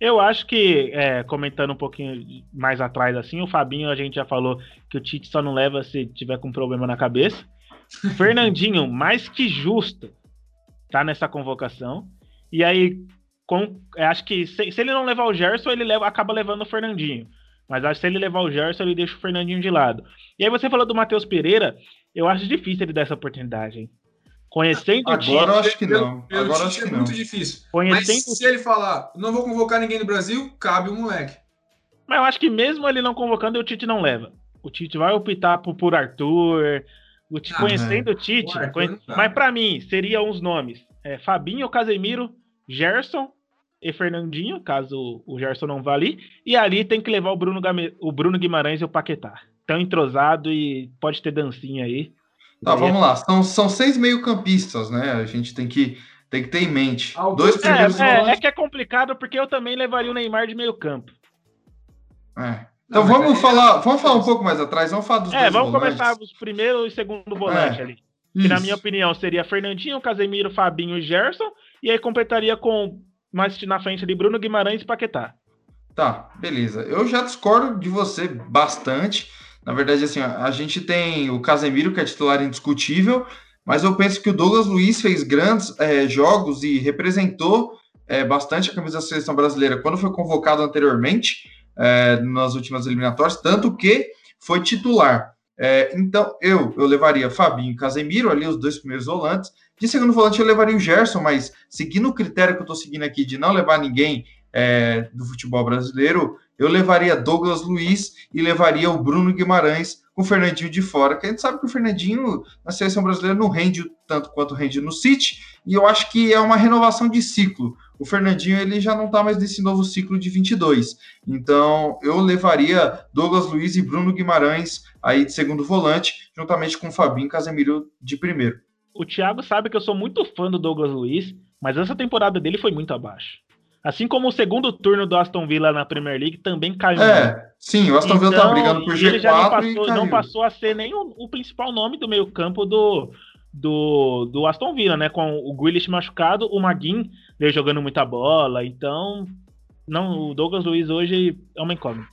Eu acho que, é, comentando um pouquinho mais atrás, assim, o Fabinho, a gente já falou que o Tite só não leva se tiver com problema na cabeça. Fernandinho, mais que justo, tá nessa convocação. E aí, com, acho que se, se, ele não levar o Gerson, ele leva, acaba levando o Fernandinho. Mas acho que se ele levar o Gerson, ele deixa o Fernandinho de lado. E aí você falou do Matheus Pereira, eu acho difícil ele dar essa oportunidade, hein? Conhecendo Agora o Tite. Agora acho que não. Agora acho que é não. muito difícil. Conhecendo... Mas se ele falar, não vou convocar ninguém do Brasil, cabe o moleque. Mas eu acho que mesmo ele não convocando, o Tite não leva. O Tite vai optar por, por Arthur. O Tite, ah, conhecendo é. o Tite. O conhe... Mas para mim, seriam os nomes: é, Fabinho, Casemiro, Gerson e Fernandinho, caso o Gerson não vá ali. E ali tem que levar o Bruno, Game... o Bruno Guimarães e o Paquetá tão entrosado e pode ter dancinha aí. Tá, vamos lá. São, são seis meio-campistas, né? A gente tem que, tem que ter em mente. Ah, Dois é, primeiros é, é, é, que é complicado porque eu também levaria o Neymar de meio-campo. É. Então Não, vamos falar, vamos falar um pouco mais atrás, vamos falar dos É, vamos volantes. começar os primeiro e segundo volante é, ali. Que isso. na minha opinião seria Fernandinho, Casemiro, Fabinho e Gerson, e aí completaria com mais na frente ali Bruno Guimarães e Paquetá. Tá, beleza. Eu já discordo de você bastante. Na verdade, assim, a gente tem o Casemiro, que é titular indiscutível, mas eu penso que o Douglas Luiz fez grandes é, jogos e representou é, bastante a camisa da seleção brasileira quando foi convocado anteriormente, é, nas últimas eliminatórias, tanto que foi titular. É, então, eu, eu levaria Fabinho e Casemiro, ali os dois primeiros volantes. De segundo volante, eu levaria o Gerson, mas seguindo o critério que eu estou seguindo aqui de não levar ninguém é, do futebol brasileiro, eu levaria Douglas Luiz e levaria o Bruno Guimarães com o Fernandinho de fora, que a gente sabe que o Fernandinho na seleção brasileira não rende tanto quanto rende no City, e eu acho que é uma renovação de ciclo. O Fernandinho ele já não está mais nesse novo ciclo de 22. Então, eu levaria Douglas Luiz e Bruno Guimarães aí de segundo volante, juntamente com o Fabinho Casemiro de primeiro. O Thiago sabe que eu sou muito fã do Douglas Luiz, mas essa temporada dele foi muito abaixo. Assim como o segundo turno do Aston Villa na Premier League também caiu. É, sim, o Aston então, Villa tá então, brigando por G4 ele já não passou, não passou a ser nem o, o principal nome do meio campo do, do, do Aston Villa, né? Com o Grealish machucado, o Maguin veio jogando muita bola, então não, o Douglas Luiz hoje é uma incógnita.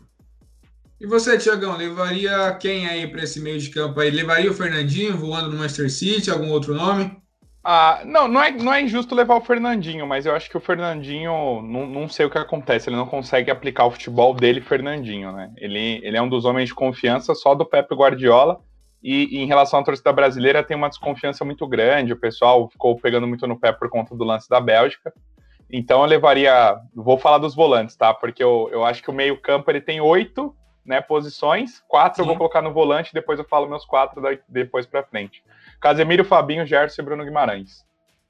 E você, Tiagão, levaria quem aí para esse meio de campo aí? Levaria o Fernandinho voando no Manchester City, algum outro nome? Ah, não, não é, não é injusto levar o Fernandinho, mas eu acho que o Fernandinho, não, não sei o que acontece, ele não consegue aplicar o futebol dele, Fernandinho, né? Ele, ele é um dos homens de confiança só do Pepe Guardiola, e, e, em relação à torcida brasileira tem uma desconfiança muito grande, o pessoal ficou pegando muito no pé por conta do lance da Bélgica, então eu levaria, vou falar dos volantes, tá? Porque eu, eu acho que o meio campo ele tem oito né, posições, quatro Sim. eu vou colocar no volante, depois eu falo meus quatro depois para frente. Casemiro, Fabinho, Gerson e Bruno Guimarães.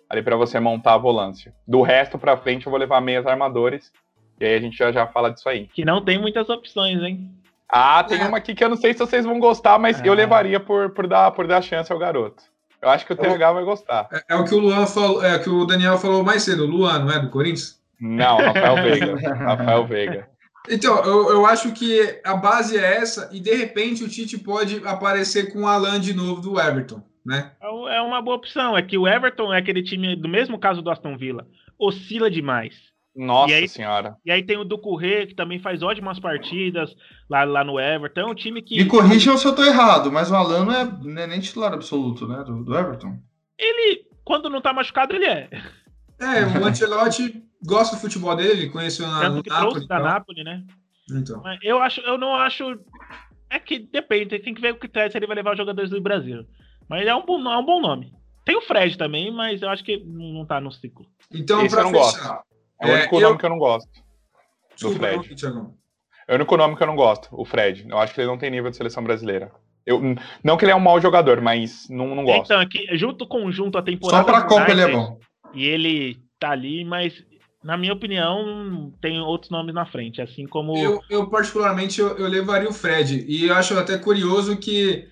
Ali para você montar a volância. Do resto para frente eu vou levar meias armadores. E aí a gente já, já fala disso aí. Que não tem muitas opções, hein? Ah, tem é. uma aqui que eu não sei se vocês vão gostar, mas é. eu levaria por, por, dar, por dar chance ao garoto. Eu acho que o TH vai gostar. É, é, o que o Luan falou, é o que o Daniel falou mais cedo. O Luan, não é? Do Corinthians? Não, Rafael Veiga. Rafael Veiga. Então, eu, eu acho que a base é essa, e de repente o Tite pode aparecer com o Alan de novo do Everton, né? É, é uma boa opção. É que o Everton é aquele time, do mesmo caso do Aston Villa, oscila demais. Nossa e aí, senhora. E aí tem o Ducuré, que também faz ótimas partidas lá, lá no Everton. É um time que. Me corrijam se eu tô errado, mas o Alan não é, não é nem titular absoluto, né? Do, do Everton. Ele, quando não tá machucado, ele é. É, o Ancelotti gosta do futebol dele, conheceu na Tanto que Napoli, trouxe da Napoli, né? Então. Mas eu acho, eu não acho. É que depende, tem que ver o que se ele vai levar os jogadores do Brasil. Mas é um bom, é um bom nome. Tem o Fred também, mas eu acho que não tá no ciclo. Então, Esse eu não fechar, gosto. É o é, único eu... nome que eu não gosto. Do Fred. É o único nome que eu não gosto, o Fred. Eu acho que ele não tem nível de seleção brasileira. Eu, não que ele é um mau jogador, mas não, não gosto. Então, aqui, junto com junto a temporada. Só pra Copa ele é bom. E ele tá ali, mas na minha opinião, tem outros nomes na frente, assim como. Eu, eu particularmente, eu, eu, levaria o Fred. E eu acho até curioso que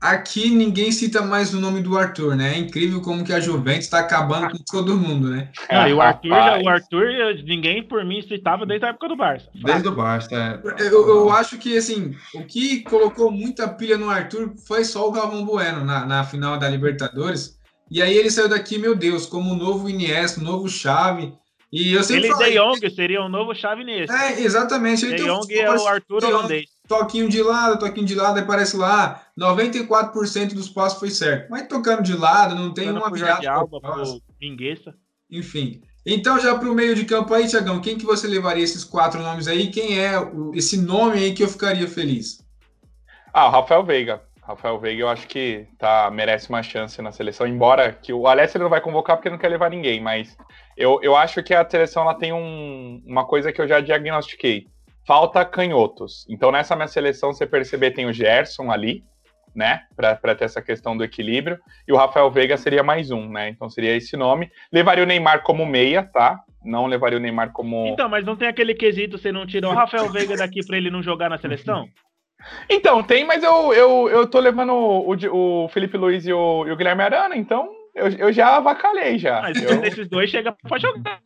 aqui ninguém cita mais o nome do Arthur, né? É incrível como que a Juventus está acabando com todo mundo, né? Ah, e o Arthur, o Arthur, ninguém por mim citava desde a época do Barça. Desde o Barça, é. Eu, eu acho que, assim, o que colocou muita pilha no Arthur foi só o Galvão Bueno na, na final da Libertadores. E aí ele saiu daqui, meu Deus, como o novo Iniesta, o novo Chave. E eu sempre ele falei, De Jong seria um novo chave nesse. É, exatamente. De Jong é o Arthur holandês. Toquinho de lado, toquinho de lado, aí parece lá, 94% dos passos foi certo. Mas tocando de lado, não tem uma virada. De alba, Mingueça. Enfim. Então, já para o meio de campo aí, Tiagão, quem que você levaria esses quatro nomes aí? Quem é esse nome aí que eu ficaria feliz? Ah, o Rafael Veiga. Rafael Veiga, eu acho que tá, merece uma chance na seleção, embora que o Alessio não vai convocar porque não quer levar ninguém, mas eu, eu acho que a seleção ela tem um, uma coisa que eu já diagnostiquei. Falta canhotos. Então, nessa minha seleção, você perceber, tem o Gerson ali, né? Para ter essa questão do equilíbrio. E o Rafael Veiga seria mais um, né? Então seria esse nome. Levaria o Neymar como meia, tá? Não levaria o Neymar como. Então, mas não tem aquele quesito, você não tirou o Rafael Veiga daqui para ele não jogar na seleção? Então, tem, mas eu, eu, eu tô levando o, o Felipe Luiz e o, e o Guilherme Arana, então eu, eu já avacalhei já. Mas eu... desses dois chega pra jogar.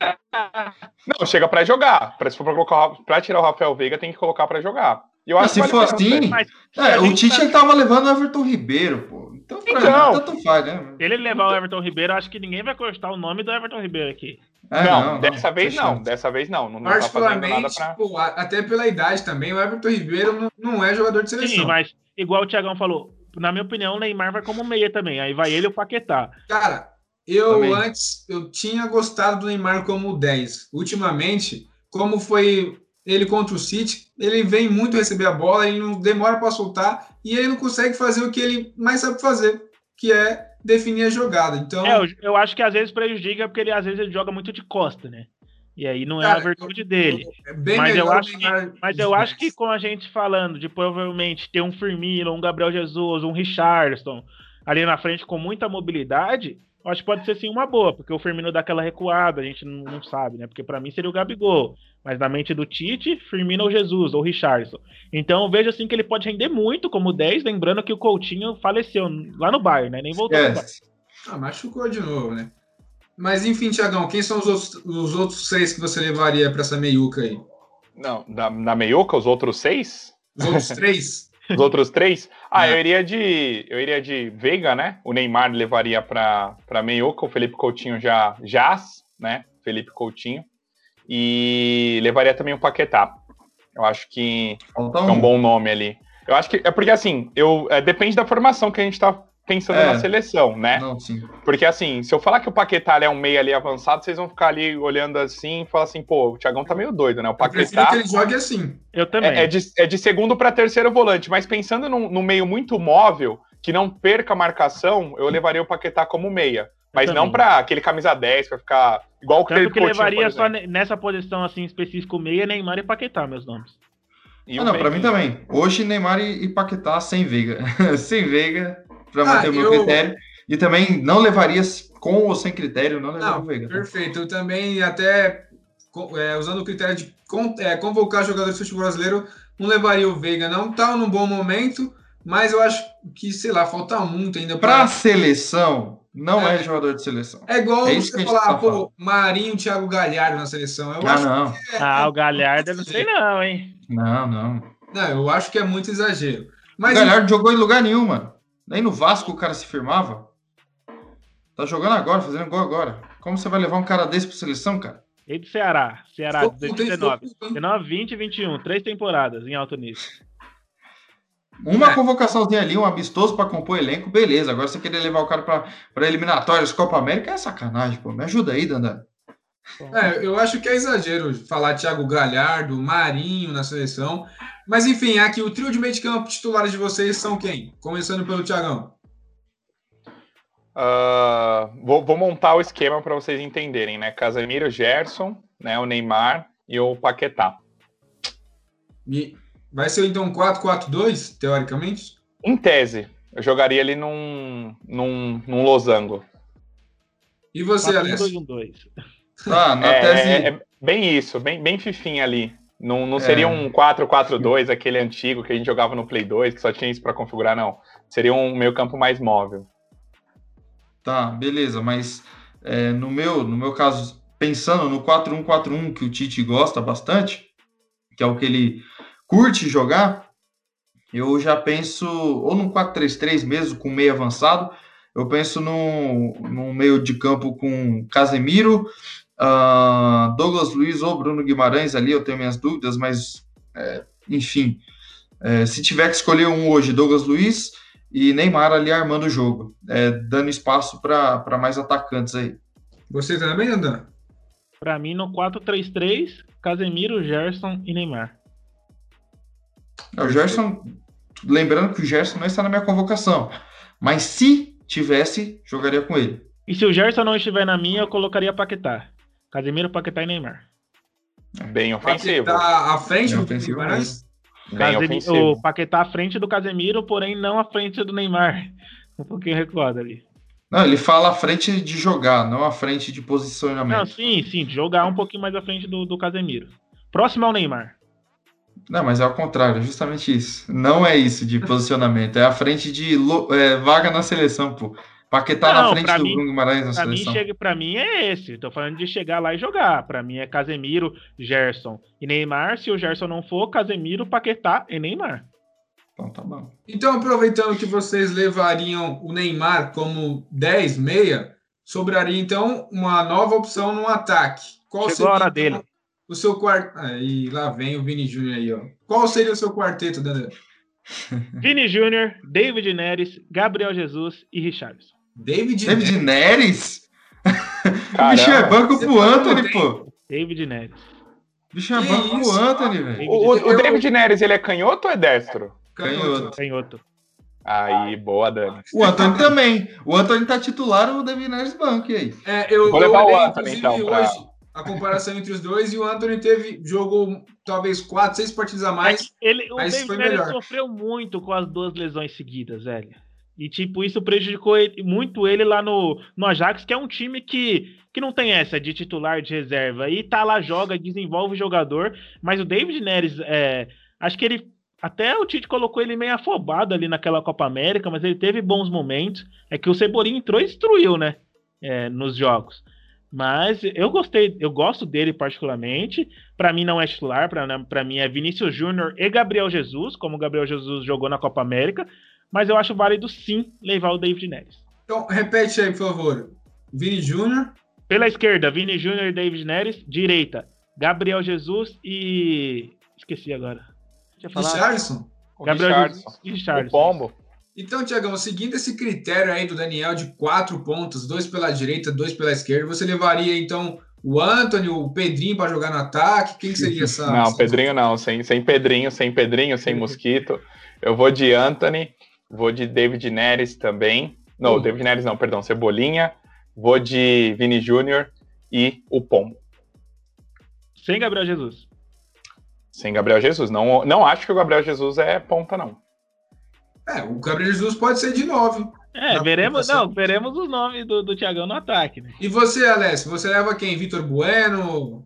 Não, chega pra jogar. Pra, se for pra, colocar, pra tirar o Rafael Veiga, tem que colocar pra jogar. Eu acho se for assim, mas, é, o Tite tá... ele tava levando o Everton Ribeiro, pô. Então, então tanto faz, né? Se ele levar o Everton Ribeiro, acho que ninguém vai gostar o nome do Everton Ribeiro aqui. É, não, não, dessa não, vez não, dessa vez não. não, tá Particularmente, tá pô, até pela idade também, o Everton Ribeiro não, não é jogador de seleção. Sim, mas igual o Thiagão falou, na minha opinião, o Neymar vai como meia também. Aí vai ele e o Paquetá. Cara, eu também. antes eu tinha gostado do Neymar como 10. Ultimamente, como foi ele contra o City, ele vem muito receber a bola, ele não demora para soltar e ele não consegue fazer o que ele mais sabe fazer, que é definir a jogada. Então, é, eu, eu, acho que às vezes prejudica porque ele às vezes ele joga muito de costa, né? E aí não é a virtude dele. É mas eu, acho que, mas eu acho 10. que com a gente falando de provavelmente ter um Firmino, um Gabriel Jesus, um Richardson ali na frente com muita mobilidade, eu acho que pode ser sim uma boa, porque o Firmino dá aquela recuada, a gente não, não sabe, né? Porque pra mim seria o Gabigol. Mas na mente do Tite, Firmino ou Jesus, ou Richardson. Então eu vejo assim que ele pode render muito como 10, lembrando que o Coutinho faleceu lá no Bayern, né? Nem voltou. Ah, machucou de novo, né? Mas enfim, Tiagão, quem são os outros, os outros seis que você levaria para essa meiuca aí? Não, da, na meiuca, os outros seis? Os outros três? Os outros três? Ah, É. eu iria de. Eu iria de Veiga, né? O Neymar levaria pra, pra meiuca, o Felipe Coutinho já jaz, né? Felipe Coutinho. E levaria também o Paquetá. Eu acho que Falta é um um. bom nome ali. Eu acho que. É porque assim, eu, é, depende da formação que a gente tá pensando É. na seleção, né? Não, sim. Porque assim, se eu falar que o Paquetá é um meio ali avançado, vocês vão ficar ali olhando assim e falar assim, pô, o Thiagão tá meio doido, né? O Eu Paquetá. que ele jogue assim. Eu também. É, é de, é de segundo para terceiro volante, mas pensando num, num meio muito móvel, que não perca a marcação, eu levaria o Paquetá como meia. Mas não para aquele camisa 10, para ficar igual o Tanto Felipe que Coutinho, levaria só nessa posição assim específico meia, Neymar e Paquetá, meus nomes. E Ah, não, pra Veiga. mim também. Hoje, Neymar e, e Paquetá sem Veiga. sem Veiga, pra Ah, manter o meu eu- critério. E também não levaria com ou sem critério, não levaria Não, o Veiga. tá? perfeito. Eu também, até é, usando o critério de con- é, convocar jogadores do futebol brasileiro, não levaria o Veiga. Não tá num bom momento, mas eu acho que, sei lá, falta muito ainda Pra pra. seleção, não é, É. jogador de seleção. É igual É você falar, tá pô, falando. Marinho, Thiago Galhardo na seleção. Eu Ah, acho não. que é- Ah, o Galhardo, eu não sei não, hein? Não, não. Não, eu acho que é muito exagero. O Mas Galhardo jogou em lugar nenhum, mano. Nem no Vasco o cara se firmava. Tá jogando agora, fazendo gol agora. Como você vai levar um cara desse pra seleção, cara? E do Ceará. Ceará, Ficou puto, hein? 2019. Ficou puto, hein? 19, 20 e 21. Três temporadas em alto nível. Uma É. convocaçãozinha ali, um amistoso pra compor elenco, beleza. Agora você querer levar o cara pra, pra eliminatórias, Copa América é sacanagem, pô. Me ajuda aí, Dandan. É, eu acho que é exagero falar Thiago Galhardo, Marinho na seleção. Mas enfim, aqui o trio de meio de campo titulares de vocês são quem? Começando pelo Thiagão. Ah, vou, vou montar o esquema para vocês entenderem, né? Casemiro, Gerson, né? O Neymar e o Paquetá. E vai ser então um 4-4-2, teoricamente? Em tese, eu jogaria ele num, num, num losango. E você, 4, 2, Alessio? 1, 2. Tá, na É, tese. é- é bem isso, bem, bem fifinho ali. Não, não É. seria um 4-4-2, aquele antigo que a gente jogava no Play 2, que só tinha isso para configurar, não. Seria um meio campo mais móvel. Tá, beleza, mas é, no, meu, no meu caso, pensando no 4-1-4-1 que o Tite gosta bastante, que é o que ele curte jogar, eu já penso ou num 4-3-3 mesmo, com meio avançado, eu penso num, num meio de campo com Casemiro, ah, Douglas Luiz ou Bruno Guimarães ali, eu tenho minhas dúvidas, mas é, enfim, é, se tiver que escolher um hoje, Douglas Luiz e Neymar ali armando o jogo, é, dando espaço para mais atacantes aí. Você também, Andan? Pra mim, no 4-3-3, Casemiro, Gerson e Neymar. É, O Gerson, lembrando que o Gerson não está na minha convocação, mas se tivesse, jogaria com ele. E se o Gerson não estiver na minha, eu colocaria Paquetá. Casemiro, Paquetá e Neymar. Bem ofensivo. Tá à frente É do ofensivo Guimarães? Bem Casemi- ofensivo. O Paquetá à frente do Casemiro, porém não à frente do Neymar. Um pouquinho recuado ali. Não, ele fala à frente de jogar, não à frente de Não, posicionamento. sim, sim, jogar um pouquinho mais à frente do, do Casemiro. Próximo ao Neymar. Não, mas é ao contrário, é justamente isso. Não é isso de posicionamento, é à frente de é, vaga na seleção, pô. Paquetá Não, na frente do mim- Bruno Guimarães na Pra mim, seleção. chega, pra mim é esse. Tô falando de chegar lá e jogar. Pra mim é Casemiro, Gerson e Neymar. Se o Gerson não for, Casemiro, Paquetá e Neymar. Então tá bom. Então, aproveitando que vocês levariam o Neymar como 10, meia, sobraria então uma nova opção no ataque. Qual Chegou a hora então, dele. O seu quarto. Aí, lá vem o Vini Júnior aí, ó. Qual seria o seu quarteto, Dandan? Vini Júnior, David Neres, Gabriel Jesus e Richardson. David, David Neres? Neres? O bicho é banco Você pro Anthony, pô. David Neres. O bicho é Que banco pro? Anthony, velho. O, o- o Eu- David Neres, ele é canhoto ou é destro? Canhoto. Outro. Aí, boa, Dani. O Anthony também. O Anthony tá titular, o David Neres banco, e aí? É, eu, Vou eu levar o olhei, Anthony, inclusive, então, pra- hoje, a comparação entre os dois e o Anthony teve jogou talvez quatro, seis partidas a mais. É ele, o mas David foi melhor. sofreu muito com as duas lesões seguidas, velho. E, tipo, isso prejudicou ele- muito ele lá no, no Ajax, que é um time que, que não tem essa de titular de reserva. E tá lá, joga, desenvolve o jogador. Mas o David Neres, é, acho que ele. Até o Tite colocou ele meio afobado ali naquela Copa América, mas ele teve bons momentos. É que o Cebolinha entrou e destruiu, né? é, nos jogos. Mas eu gostei, eu gosto dele particularmente. Pra mim não é titular, pra pra mim é Vinícius Júnior e Gabriel Jesus, como o Gabriel Jesus jogou na Copa América. Mas eu acho válido sim levar o David Neres. Então, repete aí, por favor. Vini Júnior. Pela esquerda, Vini Júnior e David Neres. Direita, Gabriel Jesus e. Esqueci agora. Deixa eu falar. Richardson. O Gabriel Richardson. Jesus e O Richardson. Pombo. Então, Tiagão, seguindo esse critério aí do Daniel de quatro pontos, dois pela direita, dois pela esquerda, você levaria então o Anthony, o Pedrinho para jogar no ataque? Quem que seria essa? Não, essa- Pedrinho não. Sem, sem Pedrinho, sem Pedrinho, sem Mosquito. Eu vou de Anthony, vou de David Neres também. Não, Uhum. David Neres não, perdão, Cebolinha. Vou de Vini Júnior e o Pombo. Sem Gabriel Jesus. Sem Gabriel Jesus. Não, não acho que o Gabriel Jesus é ponta, não. É, o Gabriel Jesus pode ser de nove. É, Na veremos, não, veremos os nomes do, do Thiagão no ataque, né? E você, Alessio, você leva quem? Vitor Bueno?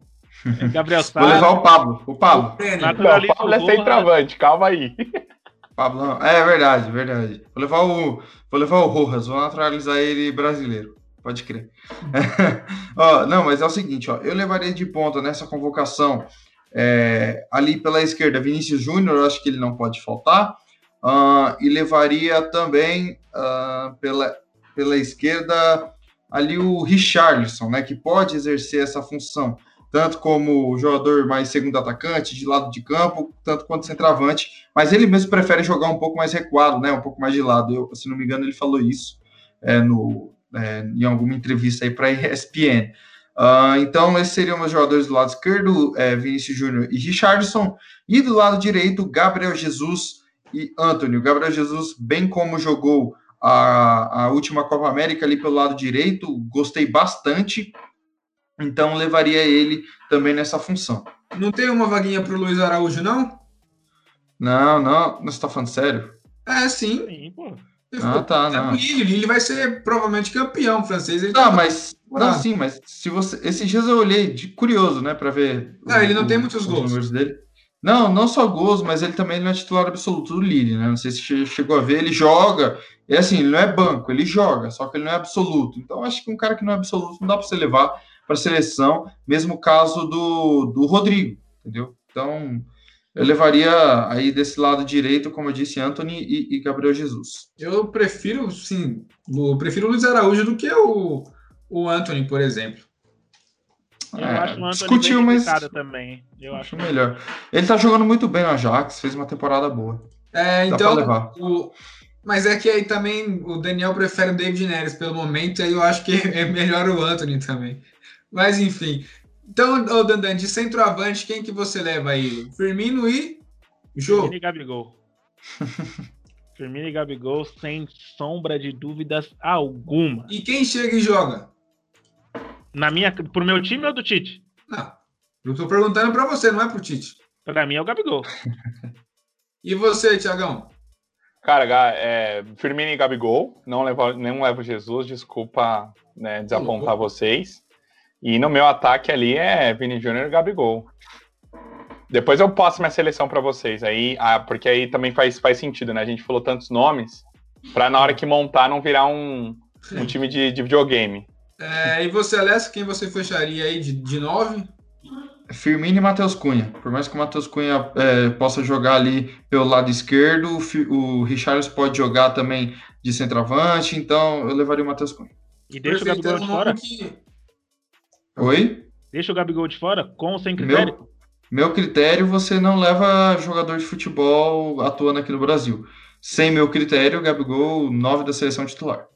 Gabriel Vou levar Sá. o Pablo. O Pablo. Não, Naturaliza o Pablo é o centroavante, calma aí. Pablo não. É verdade, verdade. Vou levar o, vou levar o Rojas, vou naturalizar ele brasileiro. Pode crer. Ó, não, mas é o seguinte, ó, eu levaria de ponta nessa convocação é, ali pela esquerda Vinícius Júnior, eu acho que ele não pode faltar. Ah, e levaria também ah, pela, pela esquerda ali o Richarlison, né, que pode exercer essa função, tanto como jogador mais segundo atacante, de lado de campo, tanto quanto centroavante, mas ele mesmo prefere jogar um pouco mais recuado, né, um pouco mais de lado. Eu, se não me engano, ele falou isso é, no, é, em alguma entrevista aí para a ESPN. Ah, então, esses seriam os jogadores do lado esquerdo, é, Vinícius Júnior e Richardson, e do lado direito, Gabriel Jesus e Antônio. Gabriel Jesus, bem como jogou a, a última Copa América ali pelo lado direito, gostei bastante, então levaria ele também nessa função. Não tem uma vaguinha pro Luiz Araújo, não? Não, não, você está falando sério? É, sim. Sim, pô. Ah, tá, É não. o Lille, Lille vai ser provavelmente campeão francês. Ele Não, tá- mas. Não, sim, mas se você. Esses dias eu olhei de curioso, né, para ver. Não, ele não tem muitos os gols. números dele. Não, não só gols, mas ele também não é titular absoluto do Lille, né? Não sei se che- chegou a ver, ele joga. É assim, ele não é banco, ele joga, só que ele não é absoluto. Então, acho que um cara que não é absoluto não dá para você levar para a seleção, mesmo caso do, do Rodrigo, entendeu? Então, eu levaria aí desse lado direito, como eu disse, Anthony e, e Gabriel Jesus. Eu prefiro, sim, eu prefiro o Luiz Araújo do que o, o Anthony, por exemplo. Eu É, acho o Antônio discutiu, bem mas- também. Eu acho. Melhor. Ele tá jogando muito bem no Ajax, fez uma temporada boa. É, Dá então, o, mas é que aí também o Daniel prefere o David Neres pelo momento, aí eu acho que é melhor o Anthony também. Mas enfim. Então, ô Dandan, de centroavante, quem que você leva aí? Firmino e Jô. Firmino e Gabigol. Firmino e Gabigol, sem sombra de dúvidas alguma. E quem chega e joga? Na minha, pro meu time ou do Tite? Não. Eu tô perguntando pra você, não é pro Tite. Pra mim é o Gabigol. E você, Tiagão? Cara, é, Firmino e Gabigol, não levo, não levo Jesus, desculpa né, desapontar vocês. E no meu ataque ali é Vini Júnior e Gabigol. Depois eu passo minha seleção para vocês, aí, ah, porque aí também faz, faz sentido, né? A gente falou tantos nomes, para na hora que montar não virar um, um time de, de videogame. É, e você, Alessio, quem você fecharia aí de, de nove? Firmino e Matheus Cunha. Por mais que o Matheus Cunha é, possa jogar ali pelo lado esquerdo, o Richarlison pode jogar também de centroavante, então eu levaria o Matheus Cunha. E deixa Perfeito, o Gabigol de fora. que- Oi? Deixa o Gabigol de fora, com ou sem critério. Meu, meu critério, você não leva jogador de futebol atuando aqui no Brasil. Sem meu critério, Gabigol, 9 da seleção titular.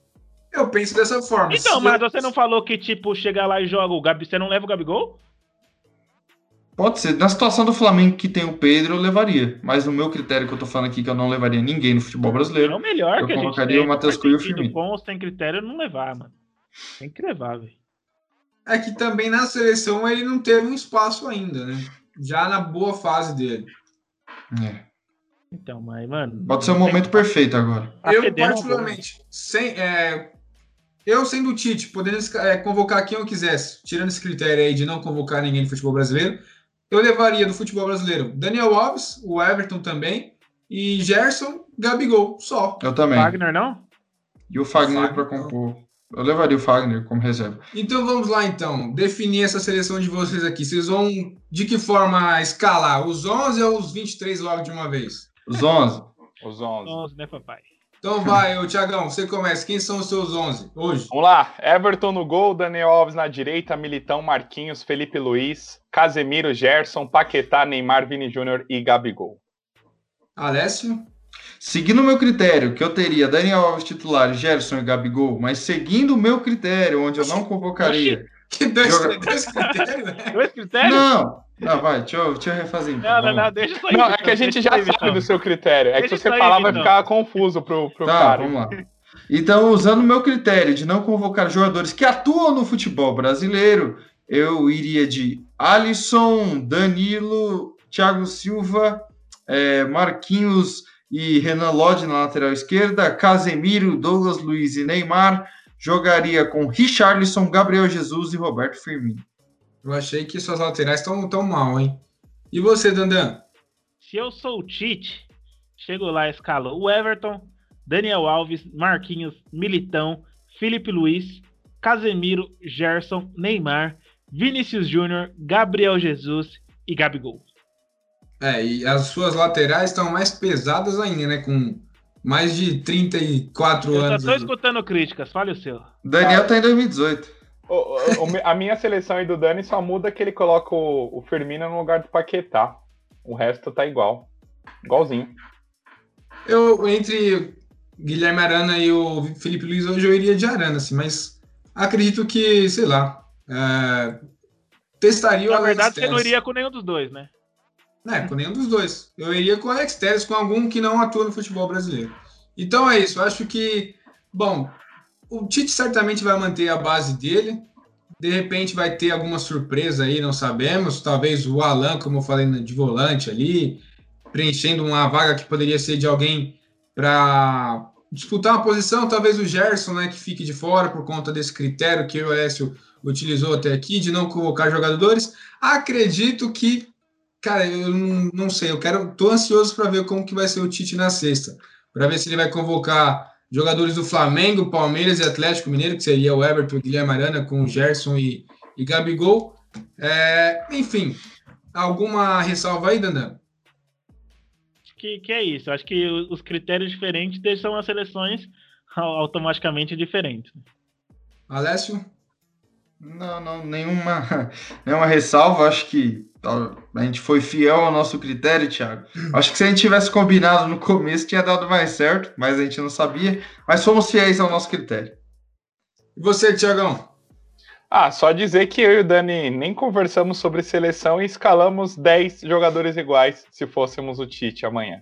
Eu penso dessa forma. Então, mas eu- você não falou que, tipo, chega lá e joga o Gabi, você não leva o Gabigol? Pode ser. Na situação do Flamengo que tem o Pedro, eu levaria. Mas no meu critério que eu tô falando aqui, que eu não levaria ninguém no futebol É brasileiro, o melhor Eu que a gente colocaria tem. o Matheus Cunha e o Firmino. Com ou sem critério, não levar, mano. Tem que levar, velho. é que também na seleção ele não teve um espaço ainda, né? Já na boa fase dele. É. Então, mas, mano. Pode ser o momento perfeito agora. Tá eu, particularmente, sem, é, eu sendo o Tite, podendo é, convocar quem eu quisesse, tirando esse critério aí de não convocar ninguém do futebol brasileiro, eu levaria do futebol brasileiro Daniel Alves, o Everton também, e Gerson, Gabigol, só. Eu também. Wagner, não? E o Fagner Fagner, para compor. Eu levaria o Fagner como reserva. Então vamos lá então, definir essa seleção de vocês aqui. Vocês vão de que forma escalar? Os 11 ou os 23 logo de uma vez? Os 11. Os 11. 11, né, papai? Então vai, Tiagão, você começa. Quem são os seus 11 hoje? Vamos lá. Everton no gol, Daniel Alves na direita, Militão, Marquinhos, Felipe Luiz, Casemiro, Gerson, Paquetá, Neymar, Vini Júnior e Gabigol. Alessio? Seguindo o meu critério, que eu teria Daniel Alves titular, Gerson e Gabigol, mas seguindo o meu critério, onde eu não convocaria. Que dois, Joga- dois critérios, né? Dois critérios? Não! Não, vai, deixa eu, deixa eu refazer então. Não, não, não, deixa isso aí. Não, é que a gente já sabe do seu critério. É que Deixa se você falar vai ficar confuso pro, pro Tá, cara. vamos lá. Então, usando o meu critério de não convocar jogadores que atuam no futebol brasileiro, eu iria de Alisson, Danilo, Thiago Silva, eh, Marquinhos e Renan Lodge na lateral esquerda, Casemiro, Douglas Luiz e Neymar. Jogaria com Richarlison, Gabriel Jesus e Roberto Firmino. Eu achei que suas laterais estão tão mal, hein? E você, Dandan? Se eu sou o Tite, chego lá e escalo o Everton, Daniel Alves, Marquinhos, Militão, Felipe Luiz, Casemiro, Gerson, Neymar, Vinícius Júnior, Gabriel Jesus e Gabigol. É, e as suas laterais estão mais pesadas ainda, né? Com mais de 34 Eu só anos. tô escutando críticas, fale o seu. Daniel tá em 2018. O- o- o- a minha seleção aí do Dani só muda que ele coloca o, o Firmino no lugar do Paquetá. O resto tá igual. Igualzinho. Eu, entre Guilherme Arana e o Felipe Luiz, hoje eu iria de Arana, assim, mas acredito que, sei lá, é, testaria o Na Alex verdade, você não iria com nenhum dos dois, né? É, com nenhum dos dois. Eu iria com o Alex Telles, com algum que não atua no futebol brasileiro. Então é isso, eu acho que, bom, o Tite certamente vai manter a base dele. De repente vai ter alguma surpresa aí, não sabemos. Talvez o Alan, como eu falei, de volante ali, preenchendo uma vaga que poderia ser de alguém para disputar uma posição. Talvez o Gerson, né, que fique de fora por conta desse critério que o Alessio utilizou até aqui, de não convocar jogadores. Acredito que Cara, eu não, não sei. Eu quero, tô ansioso para ver como que vai ser o Tite na sexta, para ver se ele vai convocar jogadores do Flamengo, Palmeiras e Atlético Mineiro, que seria o Everton, Guilherme Arana com o Gerson e, e Gabigol. É, enfim, alguma ressalva aí, Dandan? Que, que é isso. Acho que os critérios diferentes deixam as seleções au- automaticamente diferentes. Alessio? Não, não, nenhuma, nenhuma ressalva. Acho que ó, a gente foi fiel ao nosso critério, Thiago. Acho que se a gente tivesse combinado no começo, tinha dado mais certo, mas a gente não sabia. Mas fomos fiéis ao nosso critério. E você, Tiagão? Ah, só dizer que eu e o Dani nem conversamos sobre seleção e escalamos 10 jogadores iguais se fôssemos o Tite amanhã.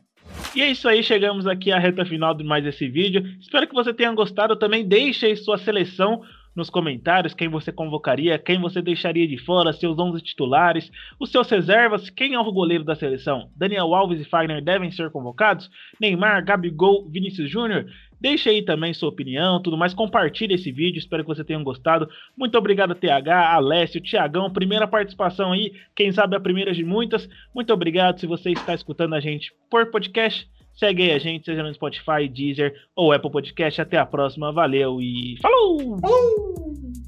E é isso aí, chegamos aqui à reta final de mais esse vídeo. Espero que você tenha gostado. Também deixe aí sua seleção nos comentários, quem você convocaria, quem você deixaria de fora, seus 11 titulares, os seus reservas, quem é o goleiro da seleção? Daniel Alves e Fagner devem ser convocados? Neymar, Gabigol, Vinícius Júnior? Deixe aí também sua opinião, tudo mais. Compartilhe esse vídeo, espero que você tenha gostado. Muito obrigado, TH, Alessio, Tiagão. Primeira participação aí, quem sabe a primeira de muitas. Muito obrigado se você está escutando a gente por podcast. Segue a gente, seja no Spotify, Deezer ou Apple Podcast. Até a próxima, valeu e falou! Falou!